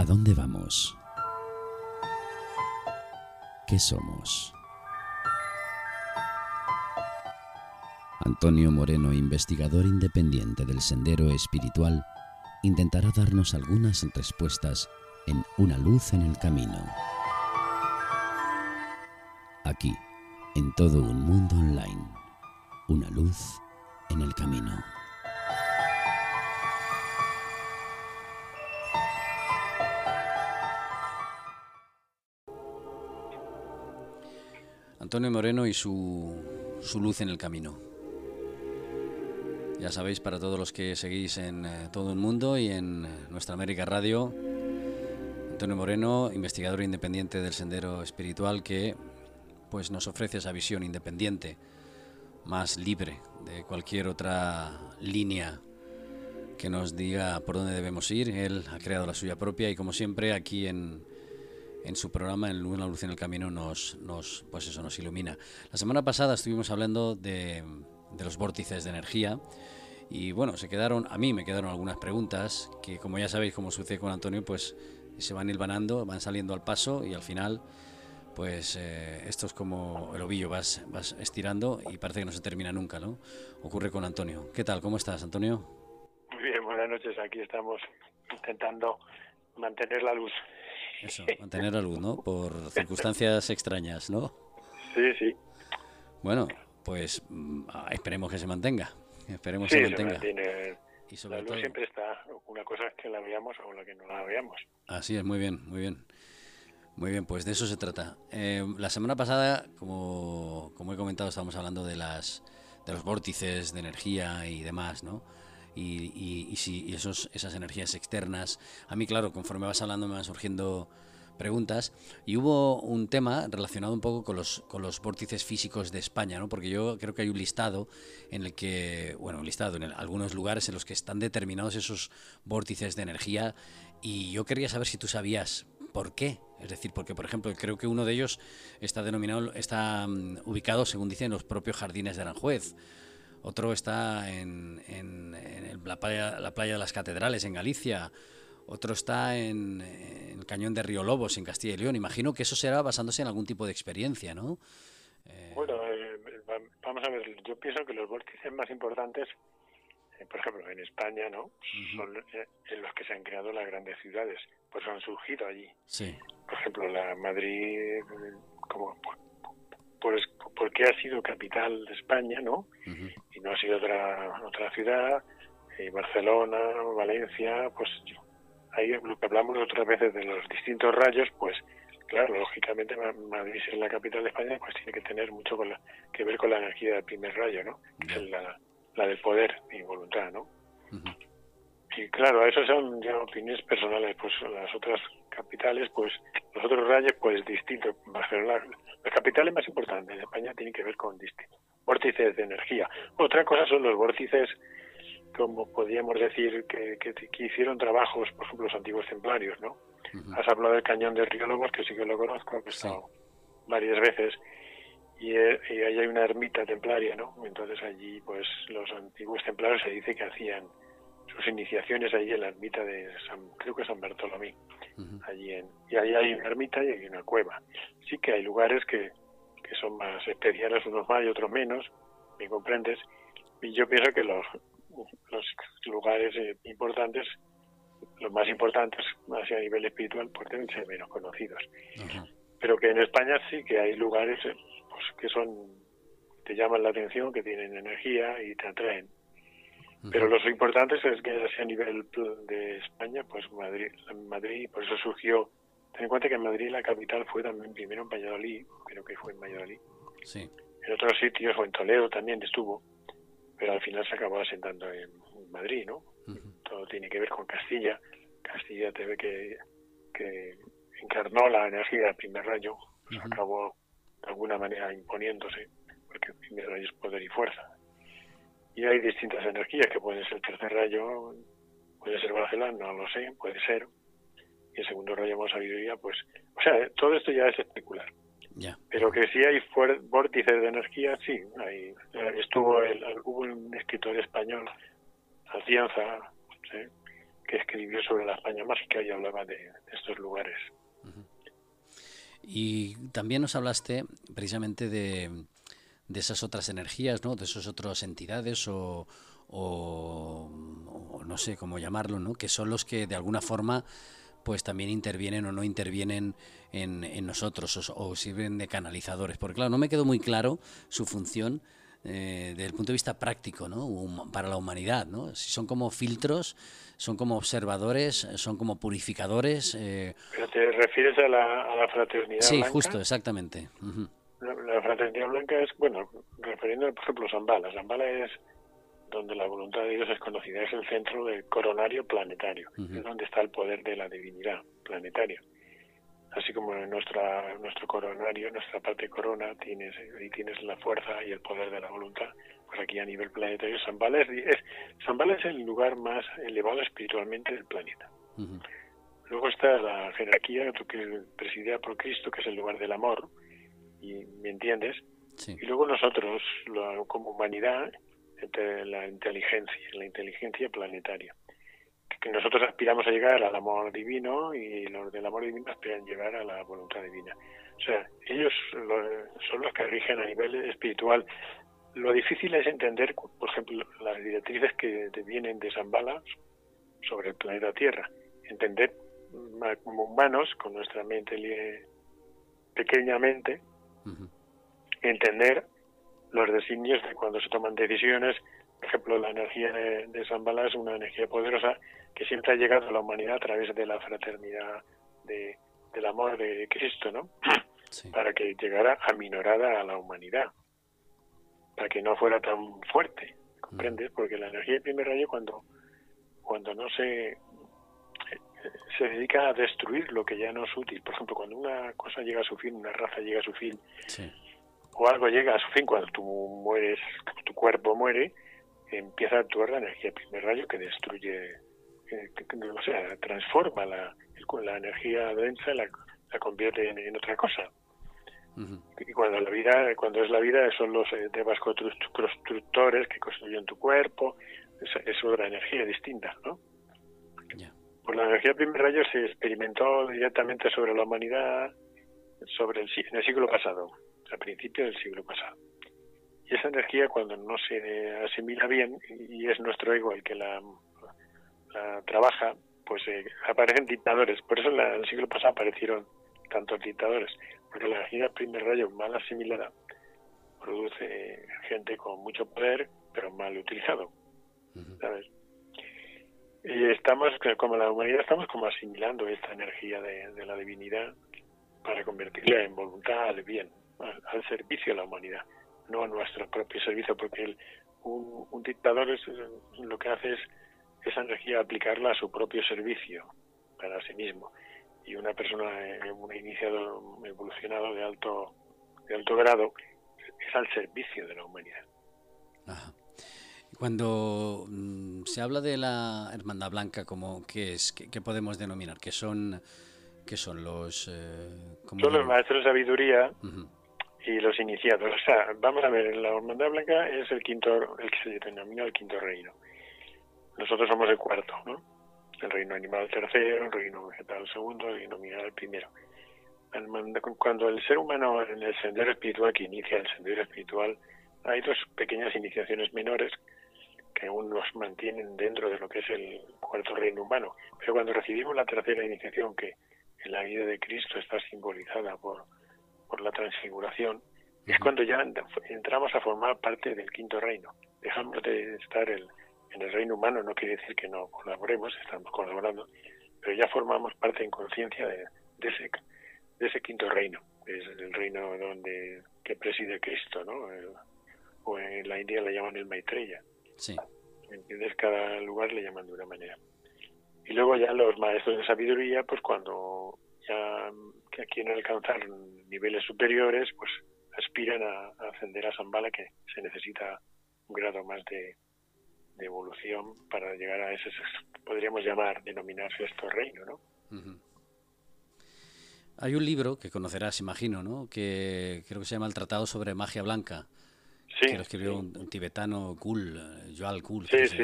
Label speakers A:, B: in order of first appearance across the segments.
A: ¿A dónde vamos? ¿Qué somos? Antonio Moreno, investigador independiente del Sendero Espiritual, intentará darnos algunas respuestas en Una luz en el camino. Aquí, en todo un mundo online, una luz en el camino. Antonio Moreno y su, su luz en el camino. Ya sabéis, para todos los que seguís en eh, todo el mundo y en eh, nuestra América Radio, Antonio Moreno, investigador independiente del Sendero Espiritual, que pues nos ofrece esa visión independiente, más libre de cualquier otra línea que nos diga por dónde debemos ir. Él ha creado la suya propia y como siempre aquí en, en su programa en Una luz en el camino nos, nos, pues eso, nos ilumina. La semana pasada estuvimos hablando de, de los vórtices de energía y bueno, se quedaron, a mí me quedaron algunas preguntas que como ya sabéis, como sucede con Antonio, pues se van hilvanando, van saliendo al paso y al final pues eh, esto es como el ovillo, vas, vas estirando y parece que no se termina nunca, ¿no? Ocurre con Antonio. ¿Qué tal? ¿Cómo estás, Antonio?
B: Muy bien, buenas noches. Aquí estamos intentando mantener la luz.
A: Eso, mantener la luz, ¿no? Por circunstancias extrañas, ¿no?
B: Sí, sí.
A: Bueno, pues mm, esperemos que se mantenga. Esperemos que se mantenga.
B: y sobre la luz siempre está. Una cosa es que la veamos o la que no la veamos.
A: Así es, muy bien, muy bien. Muy bien, pues de eso se trata. Eh, la semana pasada, como, como he comentado, estábamos hablando de las de los vórtices de energía y demás, ¿no? Y, y, si esos, esas energías externas. A mí, claro, conforme vas hablando me van surgiendo preguntas y hubo un tema relacionado un poco con los, con los vórtices físicos de España, ¿no? porque yo creo que hay un listado en el que, bueno, un listado en algunos lugares en los que están determinados esos vórtices de energía y yo quería saber si tú sabías por qué. Es decir, porque por ejemplo creo que uno de ellos está denominado, está mm, ubicado, según dicen, en los propios jardines de Aranjuez otro está en, la, playa, la playa de las Catedrales, en Galicia, otro está en, el cañón de Río Lobos, en Castilla y León. Imagino que eso será basándose en algún tipo de experiencia, ¿no?
B: Eh, bueno, eh, vamos a ver, yo pienso que los vórtices más importantes, eh, por ejemplo, en España, ¿no? Son en los que se han creado las grandes ciudades, pues han surgido allí.
A: Sí.
B: Por ejemplo, la Madrid, como pues porque ha sido capital de España, ¿no? No ha sido otra otra ciudad, eh, Barcelona, Valencia, pues ahí lo que hablamos otras veces de los distintos rayos, pues claro, lógicamente Madrid es la capital de España, pues tiene que tener mucho con que ver con la energía del primer rayo, ¿no? la, la del poder y voluntad, ¿no? Y claro, eso son ya opiniones personales, pues las otras capitales, pues los otros rayos, pues distintos. Barcelona, las capitales más importantes de España tienen que ver con distintos vórtices de energía. Otra cosa son los vórtices, como podríamos decir, que, que, hicieron trabajos, por ejemplo, los antiguos templarios, ¿no? Has hablado del cañón de Lobos, que sí que lo conozco, que he estado varias veces, y, eh, y ahí hay una ermita templaria, ¿no? Entonces allí, pues los antiguos templarios se dice que hacían sus iniciaciones allí en la ermita de San, creo que San Bartolomé, allí en, y ahí hay una ermita y hay una cueva. Sí que hay lugares que, que son más especiales, unos más y otros menos, me comprendes, y yo pienso que los, los lugares eh, importantes, los más importantes, más a nivel espiritual, pues deben ser menos conocidos. Pero que en España sí que hay lugares eh, pues, que son, te llaman la atención, que tienen energía y te atraen. Pero lo importante es que a nivel de España, pues Madrid, Madrid, por eso surgió. Ten en cuenta que en Madrid la capital fue también primero en Valladolid, creo que fue en Valladolid.
A: Sí.
B: En otros sitios, o en Toledo también estuvo, pero al final se acabó asentando en Madrid, ¿no? Todo tiene que ver con Castilla. Castilla te ve que, que encarnó la energía del primer rayo, pues acabó de alguna manera imponiéndose, porque el primer rayo es poder y fuerza y hay distintas energías que pueden ser tercer rayo, puede ser Barcelona, no lo sé, puede ser. Segundo rayo más sabiduría, pues, o sea, todo esto ya es especular. Pero que sí hay vórtices de energía, sí. Hay, estuvo el, hubo un escritor español, Alcianza, que escribió sobre la España mágica y hablaba de, estos lugares.
A: Y también nos hablaste precisamente de, de esas otras energías, ¿no? De esas otras entidades o, o, no sé cómo llamarlo, ¿no? Que son los que de alguna forma pues también intervienen o no intervienen en, en nosotros o, sirven de canalizadores. Porque claro, no me quedó muy claro su función eh, desde el punto de vista práctico, ¿no? Para la humanidad, ¿no? Si son como filtros, son como observadores, son como purificadores.
B: Eh... ¿Pero te refieres a la, a la fraternidad
A: Sí, justo, exactamente.
B: la, fraternidad blanca es, bueno, refiriendo por ejemplo a Zambala. Zambala es donde la voluntad de Dios es conocida, es el centro del coronario planetario, es donde está el poder de la divinidad planetaria. Así como en nuestra, nuestro coronario, nuestra parte corona, tienes, ahí tienes la fuerza y el poder de la voluntad, pues aquí a nivel planetario, Zambala es, es, es el lugar más elevado espiritualmente del planeta. Luego está la jerarquía que presidida por Cristo, que es el lugar del amor, y me entiendes. Y luego nosotros, como humanidad, entre la inteligencia, la inteligencia planetaria. Que nosotros aspiramos a llegar al amor divino y los del amor divino aspiran a llegar a la voluntad divina. O sea, ellos son los que rigen a nivel espiritual. Lo difícil es entender, por ejemplo, las directrices que vienen de Zambala sobre el planeta Tierra. Entender como humanos, con nuestra mente pequeñamente, entender los designios de cuando se toman decisiones. Por ejemplo, la energía de, de Zambala es una energía poderosa que siempre ha llegado a la humanidad a través de la fraternidad, de, del amor de Cristo, ¿no? Para que llegara aminorada a la humanidad, para que no fuera tan fuerte, ¿comprendes? Mm. Porque la energía del primer rayo cuando, cuando no se se dedica a destruir lo que ya no es útil. Por ejemplo, cuando una cosa llega a su fin, una raza llega a su fin, sí o algo llega a su fin cuando tú mueres, tu cuerpo muere, empieza a actuar la energía primer rayo que destruye, eh, o sea, transforma la, la energía densa, la, la convierte en, otra cosa. Y cuando la vida, cuando es la vida, son los eh, constructores que construyen tu cuerpo, es, otra energía distinta, ¿no? Pues la energía primer rayo se experimentó directamente sobre la humanidad sobre el, en el siglo pasado a principios del siglo pasado. Y esa energía cuando no se asimila bien y es nuestro ego el que la, trabaja, pues eh, aparecen dictadores. Por eso en, el siglo pasado aparecieron tantos dictadores, porque la energía primer rayo mal asimilada produce gente con mucho poder, pero mal utilizado. ¿Sabes? Y estamos, como la humanidad, estamos como asimilando esta energía de, de la divinidad para convertirla en voluntad al bien al, servicio de la humanidad, no a nuestro propio servicio, porque un, dictador es, lo que hace es esa energía aplicarla a su propio servicio, para sí mismo. Y una persona, eh, un iniciado, evolucionado de alto, de alto grado, es al servicio de la humanidad.
A: Cuando mm, se habla de la Hermandad Blanca, como ¿qué es? ¿Qué, podemos denominar? ¿Qué son, qué son los...?
B: Eh, son los maestros de sabiduría y los iniciados. O sea, vamos a ver, la Hermandad Blanca es el quinto, el que se denomina el quinto reino. Nosotros somos el cuarto, ¿no? El reino animal tercero, el reino vegetal segundo, el reino mineral primero. Cuando el ser humano en el sendero espiritual que inicia el sendero espiritual, hay dos pequeñas iniciaciones menores que aún nos mantienen dentro de lo que es el cuarto reino humano. Pero cuando recibimos la tercera iniciación, que en la vida de Cristo está simbolizada por por la transfiguración, es cuando ya entramos a formar parte del quinto reino. Dejamos de estar en el reino humano, no quiere decir que no colaboremos, estamos colaborando, pero ya formamos parte en conciencia de, ese, de ese quinto reino, es el reino donde que preside Cristo, ¿no? o en la India le llaman el Maitreya. Sí. ¿Entiendes? Cada lugar le llaman de una manera. Y luego ya los maestros de sabiduría, pues cuando ya que quieren alcanzar niveles superiores, pues aspiran a, ascender a Zambala, que se necesita un grado más de, evolución para llegar a ese, podríamos llamar, denominarse sexto reino, ¿no?
A: Hay un libro que conocerás, imagino, ¿no? Que creo que se llama El Tratado sobre Magia Blanca. Que lo escribió un, tibetano cool, eh, Joal Cool.
B: Sí, sí.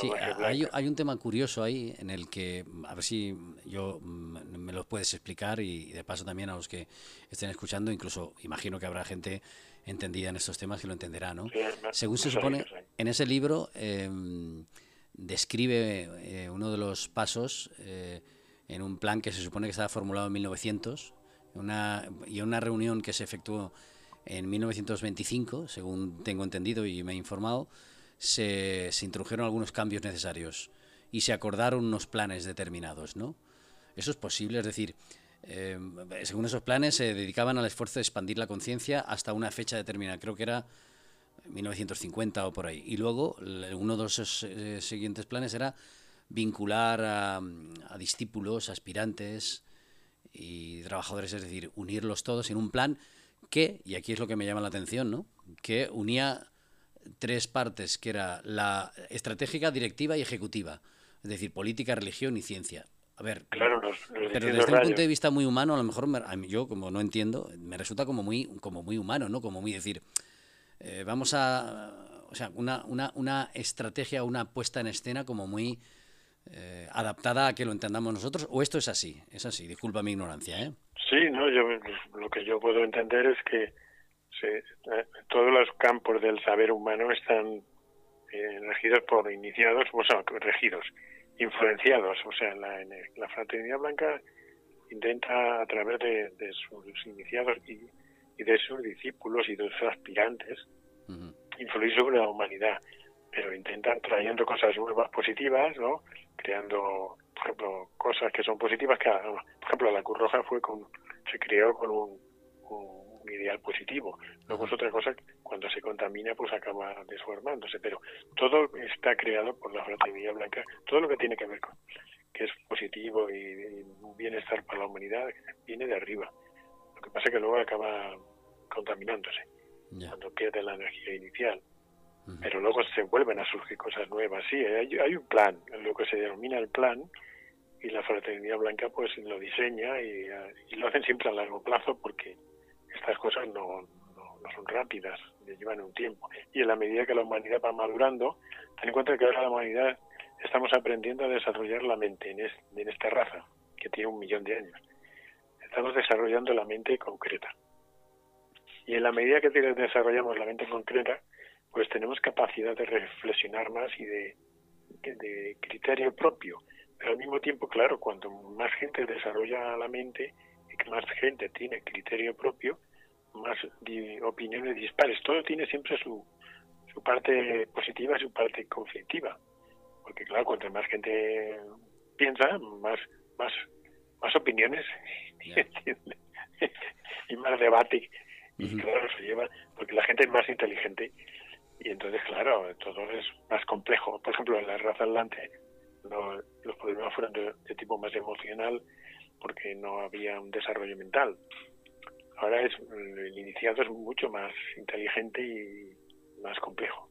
A: sí hay, hay, un tema curioso ahí en el que, a ver si yo mm, me lo puedes explicar y de paso también a los que estén escuchando, incluso imagino que habrá gente entendida en estos temas que lo entenderá, ¿no? Según se supone, en ese libro em, describe eh, uno de los pasos eh, en un plan que se supone que estaba formulado en 1900 una, y una reunión que se efectuó en 1925, según tengo entendido y me he informado, se, se introdujeron algunos cambios necesarios y se acordaron unos planes determinados, ¿no? Eso es posible, es decir, eh, según esos planes se dedicaban al esfuerzo de expandir la conciencia hasta una fecha determinada, creo que era 1950 o por ahí. Y luego uno de esos eh, siguientes planes era vincular a, a discípulos, aspirantes y trabajadores, es decir, unirlos todos en un plan que, y aquí es lo que me llama la atención, ¿no? que unía tres partes, que era la estratégica, directiva y ejecutiva, es decir, política, religión y ciencia. A ver,
B: pero
A: desde un punto de vista muy humano, a lo mejor yo, como no entiendo, me resulta como muy, como muy humano, ¿no? Como muy decir, eh, vamos a, o sea, una, una, una estrategia, una puesta en escena como muy eh, adaptada a que lo entendamos nosotros, o esto es así, es así, disculpa mi ignorancia, ¿eh?
B: Sí, no, yo lo que yo puedo entender es que se, eh, todos los campos del saber humano están eh, regidos por iniciados, o sea, regidos, influenciados, o sea, la, la fraternidad blanca intenta a través de, sus iniciados y, de sus discípulos y de sus aspirantes influir sobre la humanidad, pero intentan trayendo cosas nuevas positivas, ¿no? Creando por ejemplo, cosas que son positivas, que, por ejemplo, la Cruz Roja fue con, se creó con un, ideal positivo. Luego es otra cosa, cuando se contamina, pues acaba desformándose, pero todo está creado por la fraternidad blanca, todo lo que tiene que ver con que es positivo y, un bienestar para la humanidad viene de arriba. Lo que pasa es que luego acaba contaminándose cuando pierde la energía inicial pero luego se vuelven a surgir cosas nuevas. Sí, hay, hay, un plan, lo que se denomina el plan, y la Fraternidad Blanca pues lo diseña y, lo hacen siempre a largo plazo porque estas cosas no, no, son rápidas, llevan un tiempo. Y en la medida que la humanidad va madurando, ten en cuenta que ahora la humanidad estamos aprendiendo a desarrollar la mente en, en esta raza, que tiene un millón de años. Estamos desarrollando la mente concreta. Y en la medida que desarrollamos la mente concreta, pues tenemos capacidad de reflexionar más y de, de criterio propio. Pero al mismo tiempo, claro, cuanto más gente desarrolla la mente y que más gente tiene criterio propio, más opiniones dispares. Todo tiene siempre su, su parte positiva y su parte conflictiva. Porque claro, cuanto más gente piensa, más, más, más opiniones y más debate. Y claro, se lleva, porque la gente es más inteligente y entonces, claro, todo es más complejo. Por ejemplo, en la raza atlante los problemas fueron de, tipo más emocional porque no había un desarrollo mental. Ahora es el iniciado es mucho más inteligente y más complejo.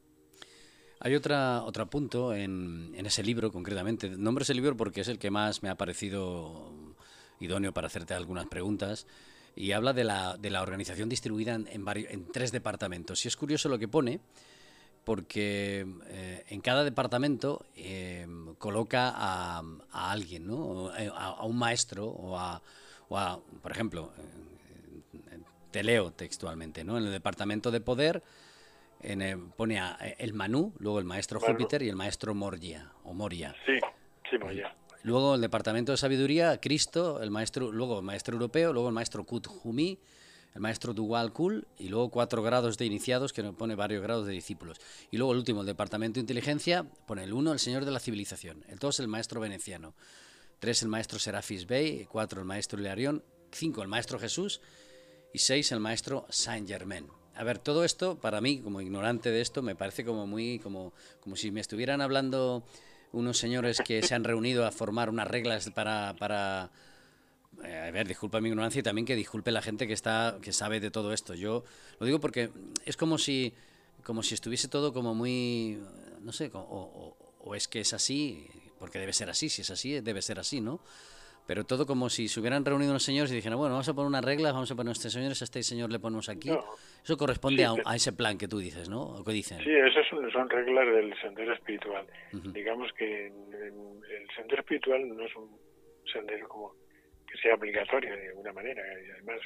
A: Hay otra, otro punto en, en ese libro concretamente. Nombro ese libro porque es el que más me ha parecido idóneo para hacerte algunas preguntas y habla de la, de la organización distribuida en, en, en tres departamentos. Y es curioso lo que pone, porque eh, en cada departamento eh, coloca a, alguien, ¿no? Eh, a, un maestro o a, por ejemplo, te leo textualmente, ¿no? En el departamento de poder pone a el Manú, luego el maestro Júpiter y el maestro Moria o Moria.
B: Sí, sí, Moria.
A: Luego el departamento de sabiduría, Cristo, el maestro, luego el maestro europeo, luego el maestro Kuthumi, el maestro Dual Kul y luego cuatro grados de iniciados que pone varios grados de discípulos. Y luego el último, el departamento de inteligencia, pone el uno, el señor de la civilización, el dos, el maestro veneciano, tres, el maestro Serafis Bey, cuatro, el maestro Hilarión, cinco, el maestro Jesús y seis, el maestro Saint Germain. A ver, todo esto, para mí, como ignorante de esto, me parece como muy, como, como si me estuvieran hablando unos señores que se han reunido a formar unas reglas para, para a ver, disculpa mi ignorancia y también que disculpe la gente que está que sabe de todo esto. Yo lo digo porque es como si como si estuviese todo como muy no sé, o, es que es así, porque debe ser así, si es así, debe ser así, ¿no? pero todo como si se hubieran reunido unos señores y dijeran, bueno, vamos a poner unas reglas, vamos a poner a este señor, a este señor le ponemos aquí. Eso corresponde a, ese plan que tú dices, ¿no? ¿O qué dicen?
B: Sí, esas son, reglas del sendero espiritual. Digamos que el sendero espiritual no es un sendero como que sea obligatorio de alguna manera. Y además,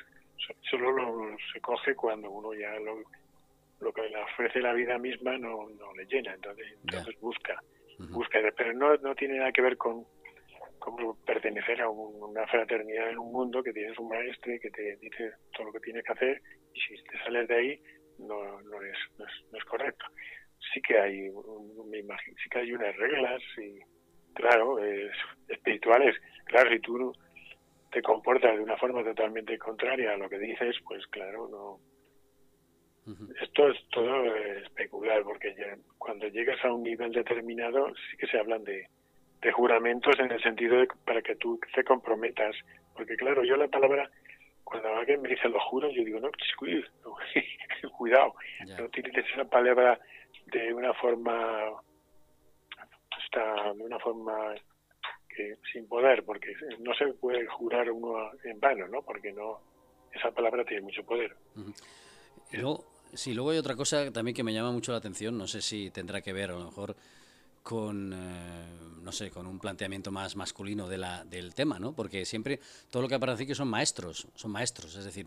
B: solo lo, se coge cuando uno ya lo, lo que le ofrece la vida misma no, no le llena. Entonces, entonces busca, busca. Pero no, no tiene nada que ver con como pertenecer a una fraternidad en un mundo que tienes un maestro y que te dice todo lo que tienes que hacer y si te sales de ahí no, no, es, no, es, correcto. Sí que hay, me imagino, sí que hay unas reglas y claro, es, espirituales. Claro, si tú te comportas de una forma totalmente contraria a lo que dices, pues claro, no. Esto es todo especular, porque cuando llegas a un nivel determinado sí que se hablan de, de juramentos en el sentido de para que tú te comprometas. Porque claro, yo la palabra, cuando alguien me dice lo juro, yo digo, no, cuidado, no utilices esa palabra de una forma, hasta de una forma sin poder, porque no se puede jurar uno en vano, ¿no? Porque no, esa palabra tiene mucho poder.
A: Y luego, sí, luego hay otra cosa también que me llama mucho la atención, no sé si tendrá que ver a lo mejor con, eh, no sé, con un planteamiento más masculino de la, del tema, ¿no? Porque siempre todo lo que aparece aquí son maestros, son maestros, es decir,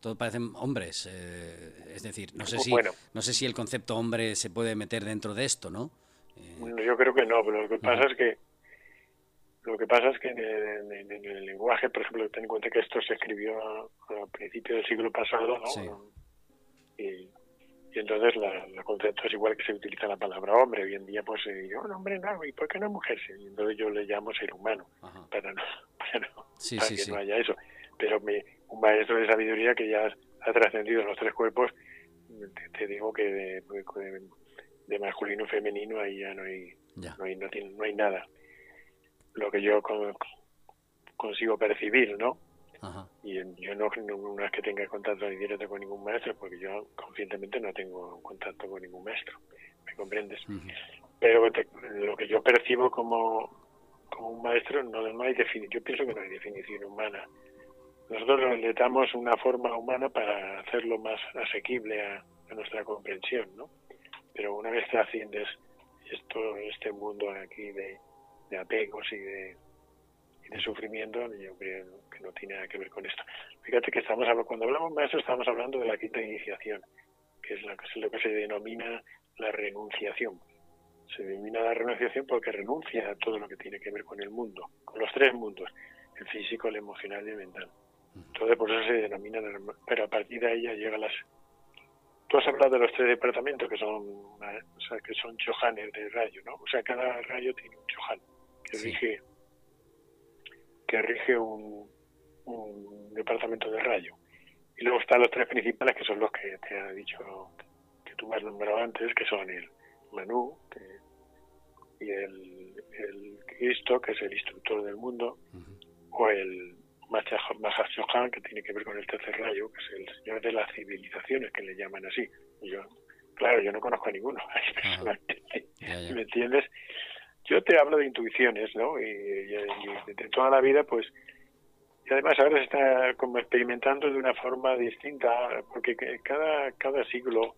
A: todo parecen hombres, eh, es decir, no sé si, no sé si el concepto hombre se puede meter dentro de esto, ¿no?
B: Eh, yo creo que no, pero lo que pasa es que lo que pasa es que en el, lenguaje, por ejemplo, ten en cuenta que esto se escribió a, principios del siglo pasado, ¿no? Y, y entonces la, el concepto es igual que se utiliza la palabra hombre. Hoy en día, pues, eh, yo, no, hombre, no, ¿y por qué no mujer? Y entonces yo le llamo ser humano, para, no, para, no, que no haya eso. Pero me, un maestro de sabiduría que ya ha trascendido los tres cuerpos, te, digo que de, de, masculino y femenino ahí ya no hay, No, hay no, hay nada. Lo que yo consigo percibir, ¿no? Y yo no, no, es que tenga contacto directo con ningún maestro, porque yo conscientemente no tengo contacto con ningún maestro, ¿me comprendes? Pero lo que yo percibo como, como un maestro, no, no hay yo pienso que no hay definición humana. Nosotros le damos una forma humana para hacerlo más asequible a, nuestra comprensión, ¿no? Pero una vez que asciendes esto, este mundo aquí de, de apegos y de de sufrimiento, yo creo que no tiene nada que ver con esto. Fíjate que estamos cuando hablamos de eso estamos hablando de la quinta iniciación, que es, lo que se denomina la renunciación. Se denomina la renunciación porque renuncia a todo lo que tiene que ver con el mundo, con los tres mundos, el físico, el emocional y el mental. Entonces por eso se denomina, pero a partir de ya llega las... Tú has hablado de los tres departamentos que son, o que son chohanes de rayo, ¿no? O sea, cada rayo tiene un chohan que rige que rige un, departamento de rayo. Y luego están los tres principales, que son los que te ha dicho, que tú me has nombrado antes, que son el Manú y el, el, Cristo, que es el instructor del mundo, o el Mahashohan, que tiene que ver con el tercer rayo, que es el señor de las civilizaciones, que le llaman así. yo, claro, yo no conozco a ninguno, ¿me entiendes? Yo te hablo de intuiciones, ¿no? Y, de toda la vida, pues, y además ahora se está como experimentando de una forma distinta, porque cada, cada siglo,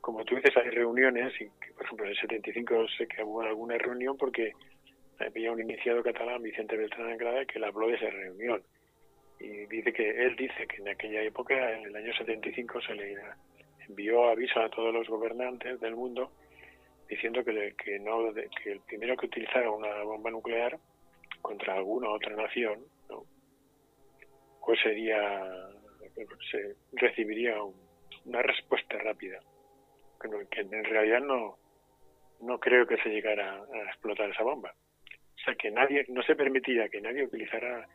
B: como tú dices, hay reuniones, y por ejemplo en el 75 sé que hubo alguna reunión porque había un iniciado catalán, Vicente Beltrán Angrada, que le habló de esa reunión. Y dice que él dice que en aquella época, en el año 75, se le envió aviso a todos los gobernantes del mundo diciendo que, que, no, que el primero que utilizara una bomba nuclear contra alguna otra nación, ¿no? pues sería, se recibiría una respuesta rápida. Que, en realidad no, no creo que se llegara a explotar esa bomba. O sea, que nadie, no se permitiría que nadie utilizara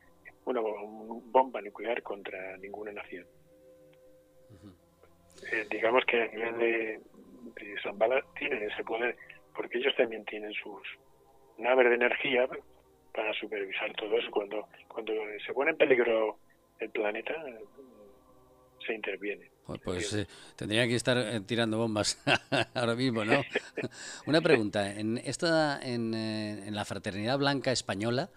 B: una bomba nuclear contra ninguna nación. Eh, digamos que a nivel de, Zambala tienen ese poder, porque ellos también tienen sus naves de energía para supervisar todo eso. Cuando, cuando se pone en peligro el planeta, se interviene.
A: Pues eh, tendría que estar eh, tirando bombas ahora mismo, ¿no? Una pregunta. En, esta, en, eh, en la Fraternidad Blanca Española,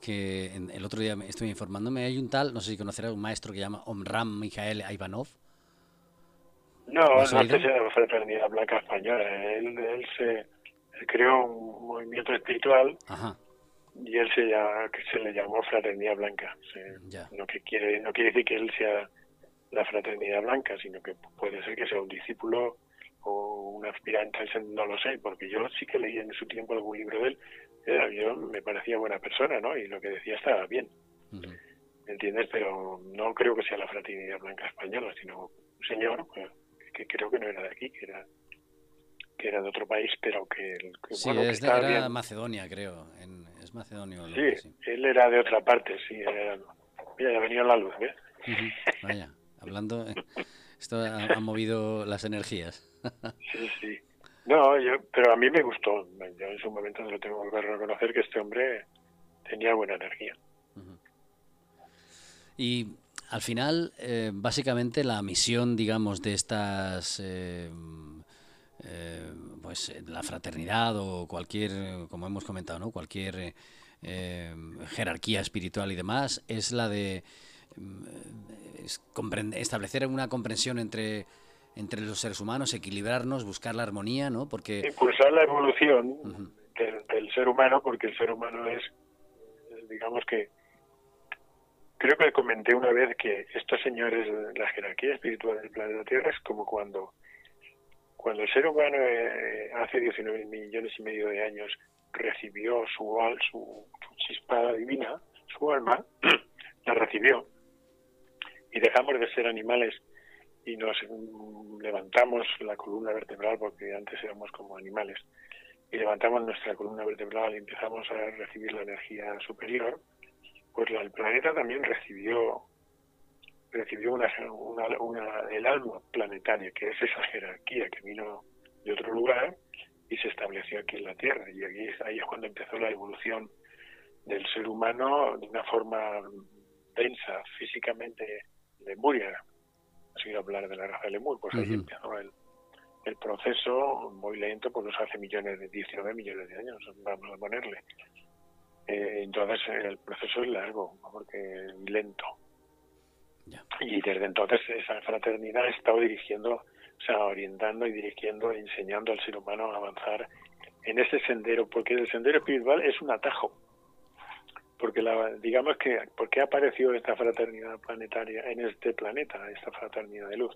A: que el otro día estoy informándome, hay un tal, no sé si conocerás, un maestro que se llama Omram Mijael Ivanov.
B: No, no de la Fraternidad Blanca Española. Él, él se creó un movimiento espiritual y él se, se le llamó Fraternidad Blanca. no, que quiere, no quiere decir que él sea la Fraternidad Blanca, sino que puede ser que sea un discípulo o un aspirante, no lo sé, porque yo sí que leí en su tiempo algún libro de él, yo me parecía buena persona, ¿no? Y lo que decía estaba bien. ¿Me entiendes? Pero no creo que sea la fraternidad blanca española, sino un señor pues, que creo que no era de aquí, que era que era de otro país, pero que,
A: sí, es de, era Macedonia, creo. es macedonio.
B: Sí, él era de otra parte, sí. mira, ya venía la luz, ¿ves?
A: Vaya, hablando, esto ha, movido las energías.
B: sí, sí. No, yo, pero a mí me gustó. Yo en su momento lo tengo que reconocer que este hombre tenía buena energía.
A: Y al final, eh, básicamente la misión, digamos, de estas, eh, eh, pues la fraternidad o cualquier, como hemos comentado, ¿no? Cualquier jerarquía espiritual y demás, es la de establecer una comprensión entre entre los seres humanos, equilibrarnos, buscar la armonía, ¿no? Porque
B: impulsar la evolución del, ser humano, porque el ser humano es, digamos que creo que comenté una vez que estos señores, la jerarquía espiritual del planeta Tierra es como cuando cuando el ser humano eh, hace 19 millones y medio de años recibió su, su, su chispa divina, su alma, la recibió. Y dejamos de ser animales y nos levantamos la columna vertebral, porque antes éramos como animales, y levantamos nuestra columna vertebral y empezamos a recibir la energía superior, pues el planeta también recibió recibió una, una, el alma planetaria, que es esa jerarquía que vino de otro lugar y se estableció aquí en la Tierra. Y aquí, ahí es cuando empezó la evolución del ser humano de una forma densa, físicamente Lemuria, has oído hablar de la raza de Lemur, pues ahí empezó el, el proceso muy lento, pues hace millones de 19 millones de años, vamos a ponerle. Eh, entonces el proceso es largo, porque lento. Y desde entonces esa fraternidad ha estado dirigiendo, o sea, orientando y dirigiendo, e enseñando al ser humano a avanzar en ese sendero, porque el sendero espiritual es un atajo porque la, digamos que ¿por qué apareció esta fraternidad planetaria en este planeta, esta fraternidad de luz?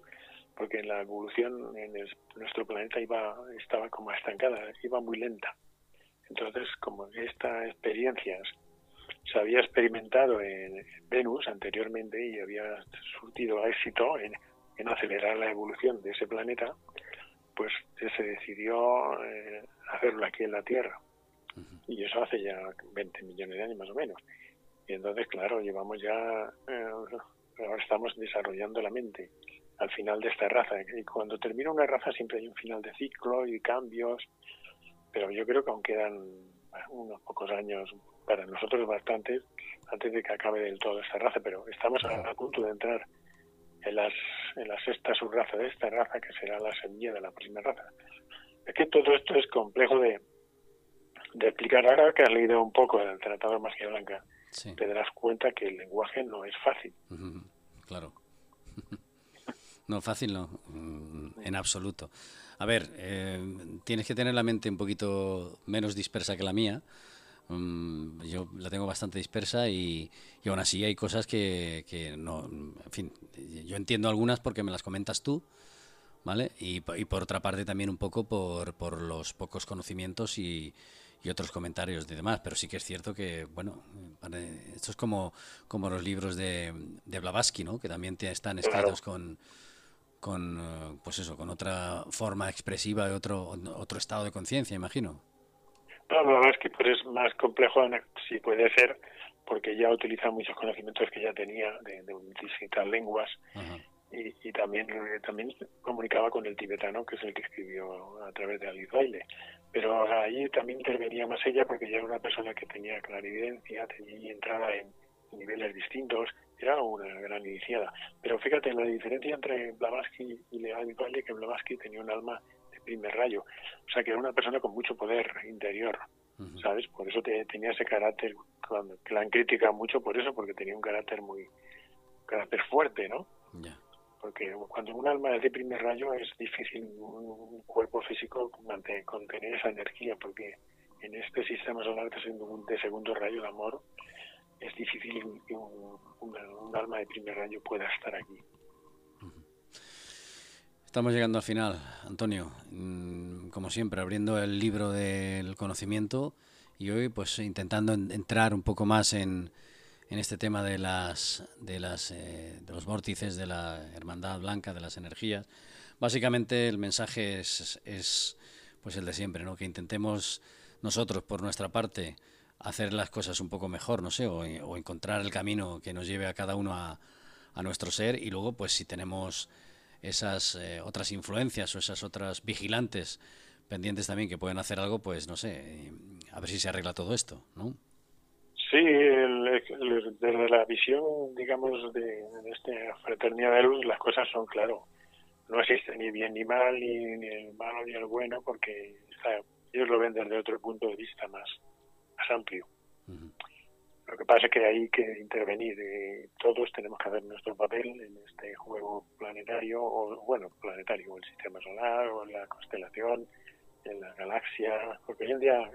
B: Porque en la evolución en nuestro planeta iba estaba como estancada, iba muy lenta. Entonces, como estas experiencias se había experimentado en Venus anteriormente y había surtido éxito en, acelerar la evolución de ese planeta, pues se decidió eh, hacerlo aquí en la Tierra y eso hace ya 20 millones de años más o menos. Y entonces, claro, llevamos ya, eh, ahora estamos desarrollando la mente al final de esta raza. Y cuando termina una raza siempre hay un final de ciclo y cambios, pero yo creo que aún quedan unos pocos años, para nosotros bastantes, antes de que acabe del todo esta raza, pero estamos a, punto de entrar en, las, en la sexta subraza de esta raza, que será la semilla de la próxima raza. Es que todo esto es complejo de, de explicar ahora que has leído un poco del Tratado de Magia Blanca, te darás cuenta que el lenguaje no es fácil.
A: Claro. no, fácil no, en absoluto. A ver, eh, tienes que tener la mente un poquito menos dispersa que la mía. Mm, yo la tengo bastante dispersa y, y aún así hay cosas que, que, no, en fin, yo entiendo algunas porque me las comentas tú, ¿vale? Y, y por otra parte también un poco por, por los pocos conocimientos y, y otros comentarios de demás, pero sí que es cierto que, bueno, esto es como, como los libros de, de Blavatsky, ¿no? Que también están escritos con, con, eh, pues eso, con otra forma expresiva y otro, otro estado de conciencia, imagino.
B: No, Blavatsky pues es más complejo, si puede ser, porque ya utiliza muchos conocimientos que ya tenía de, de distintas lenguas y, también eh, también comunicaba con el tibetano, que es el que escribió a través de Alice Baile. Pero ahí también intervenía más ella porque ya era una persona que tenía clarividencia, tenía entrada en niveles distintos, era una gran iniciada. Pero fíjate, la diferencia entre Blavatsky y Alice Baile, que Blavatsky tenía un alma de primer rayo, o sea que era una persona con mucho poder interior. ¿sabes? Por eso tenía ese carácter, que la han criticado mucho por eso, porque tenía un carácter muy, carácter fuerte, ¿no? Porque cuando un alma es de primer rayo es difícil un cuerpo físico mantener, contener esa energía, porque en este sistema solar de segundo rayo de amor es difícil que un, alma de primer rayo pueda estar aquí.
A: Estamos llegando al final, Antonio. Mm, como siempre, abriendo el libro del conocimiento y hoy pues intentando entrar un poco más en, en este tema de las de las eh, de los vórtices de la hermandad blanca de las energías. Básicamente el mensaje es, es pues el de siempre, ¿no? Que intentemos nosotros por nuestra parte hacer las cosas un poco mejor, no sé, o, encontrar el camino que nos lleve a cada uno a, nuestro ser y luego pues si tenemos esas eh, otras influencias o esas otras vigilantes pendientes también que pueden hacer algo, pues no sé, a ver si se arregla todo esto, ¿no?
B: Sí, desde la visión, digamos, de, esta fraternidad de luz, las cosas son claro. No existe ni bien ni mal, ni, el malo ni el bueno, porque ellos lo ven desde otro punto de vista más, más amplio. Lo que pasa es que hay que intervenir. Eh, todos tenemos que hacer nuestro papel en este juego planetario, o bueno, planetario, o el sistema solar, o la constelación, en la galaxia. Porque hoy en día,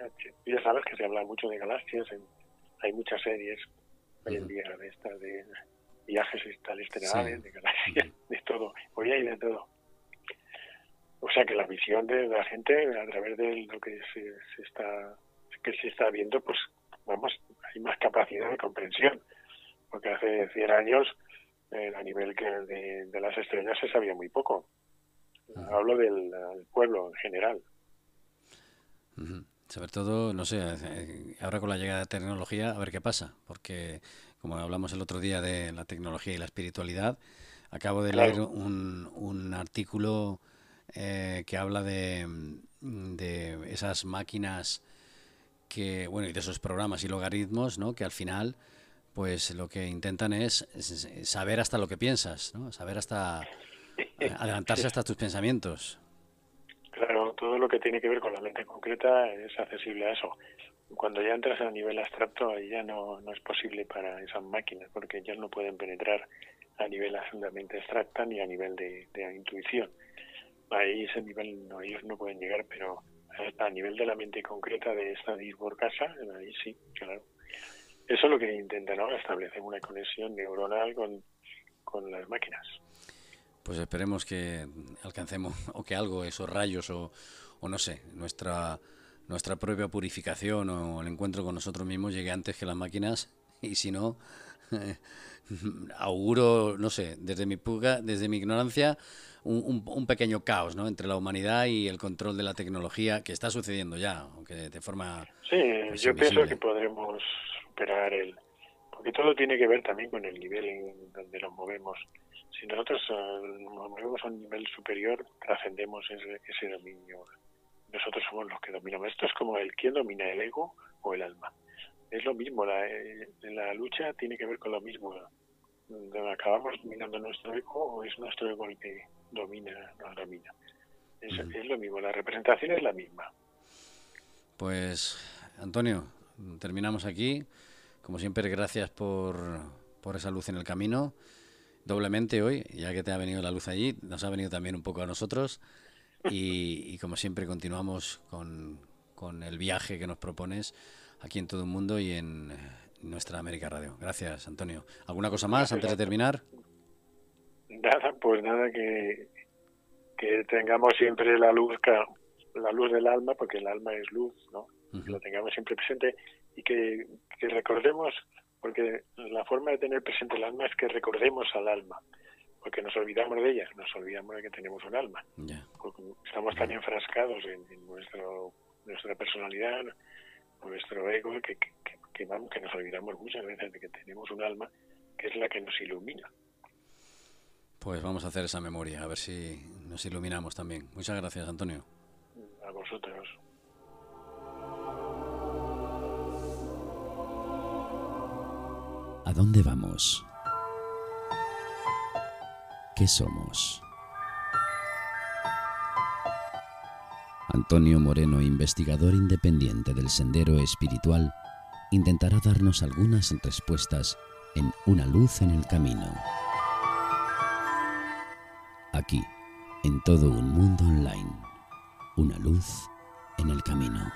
B: ya sabes que se habla mucho de galaxias, hay muchas series hoy en día de estas de viajes interestelares, de galaxias, de todo. Hoy hay de todo. O sea que la visión de la gente a través de lo que se, se está que se está viendo, pues vamos, hay más capacidad de comprensión, porque hace 100 años eh, a nivel que de, las estrellas se sabía muy poco. Hablo del, pueblo en general.
A: Sobre todo, no sé, eh, ahora con la llegada de tecnología, a ver qué pasa, porque como hablamos el otro día de la tecnología y la espiritualidad, acabo de leer un, un artículo eh, que habla de, de esas máquinas que, bueno, y de esos programas y logaritmos, ¿no? Que al final, pues lo que intentan es, saber hasta lo que piensas, ¿no? Saber hasta, adelantarse hasta tus pensamientos.
B: Claro, todo lo que tiene que ver con la mente concreta es accesible a eso. Cuando ya entras a nivel abstracto, ahí ya no, no es posible para esas máquinas, porque ya no pueden penetrar a nivel absolutamente abstracta ni a nivel de, de intuición. Ahí ese nivel no, ellos no pueden llegar, pero a nivel de la mente concreta de esta por ahí sí, claro. Eso es lo que intentan ahora, establecer una conexión neuronal con, con las máquinas.
A: Pues esperemos que alcancemos, o que algo, esos rayos, o, o no sé, nuestra, nuestra propia purificación o el encuentro con nosotros mismos llegue antes que las máquinas, y si no, auguro, no sé, desde mi puga, desde mi ignorancia, un, un, pequeño caos ¿no? entre la humanidad y el control de la tecnología que está sucediendo ya, aunque de forma...
B: Sí, pues, yo pienso que podremos superar el... Porque todo tiene que ver también con el nivel en donde nos movemos. Si nosotros eh, nos movemos a un nivel superior, trascendemos ese, ese dominio. Nosotros somos los que dominamos. Esto es como el quién domina el ego o el alma. Es lo mismo, la, eh, la lucha tiene que ver con lo mismo acabamos dominando nuestro ego o es nuestro ego el que domina, nos domina. Es, es lo mismo, la representación es la misma.
A: Pues, Antonio, terminamos aquí. Como siempre, gracias por, por esa luz en el camino. Doblemente hoy, ya que te ha venido la luz allí, nos ha venido también un poco a nosotros. Y, y como siempre, continuamos con, con el viaje que nos propones aquí en todo el mundo y en nuestra América Radio. Gracias, Antonio. ¿Alguna cosa más antes de terminar?
B: Nada, pues nada, que, que tengamos siempre la luz, la luz del alma, porque el alma es luz, ¿no? Que lo tengamos siempre presente y que, recordemos, porque la forma de tener presente el alma es que recordemos al alma, porque nos olvidamos de ella, nos olvidamos de que tenemos un alma. estamos tan enfrascados en, nuestro, nuestra personalidad, nuestro ego, que, que, vamos, que nos olvidamos muchas veces de que tenemos un alma que es la que nos ilumina.
A: Pues vamos a hacer esa memoria, a ver si nos iluminamos también. Muchas gracias, Antonio.
B: A vosotros.
C: ¿A dónde vamos? ¿Qué somos?
A: Antonio Moreno, investigador independiente del Sendero Espiritual, intentará darnos algunas respuestas en Una luz en el camino. Aquí, en todo un mundo online, una luz en el camino.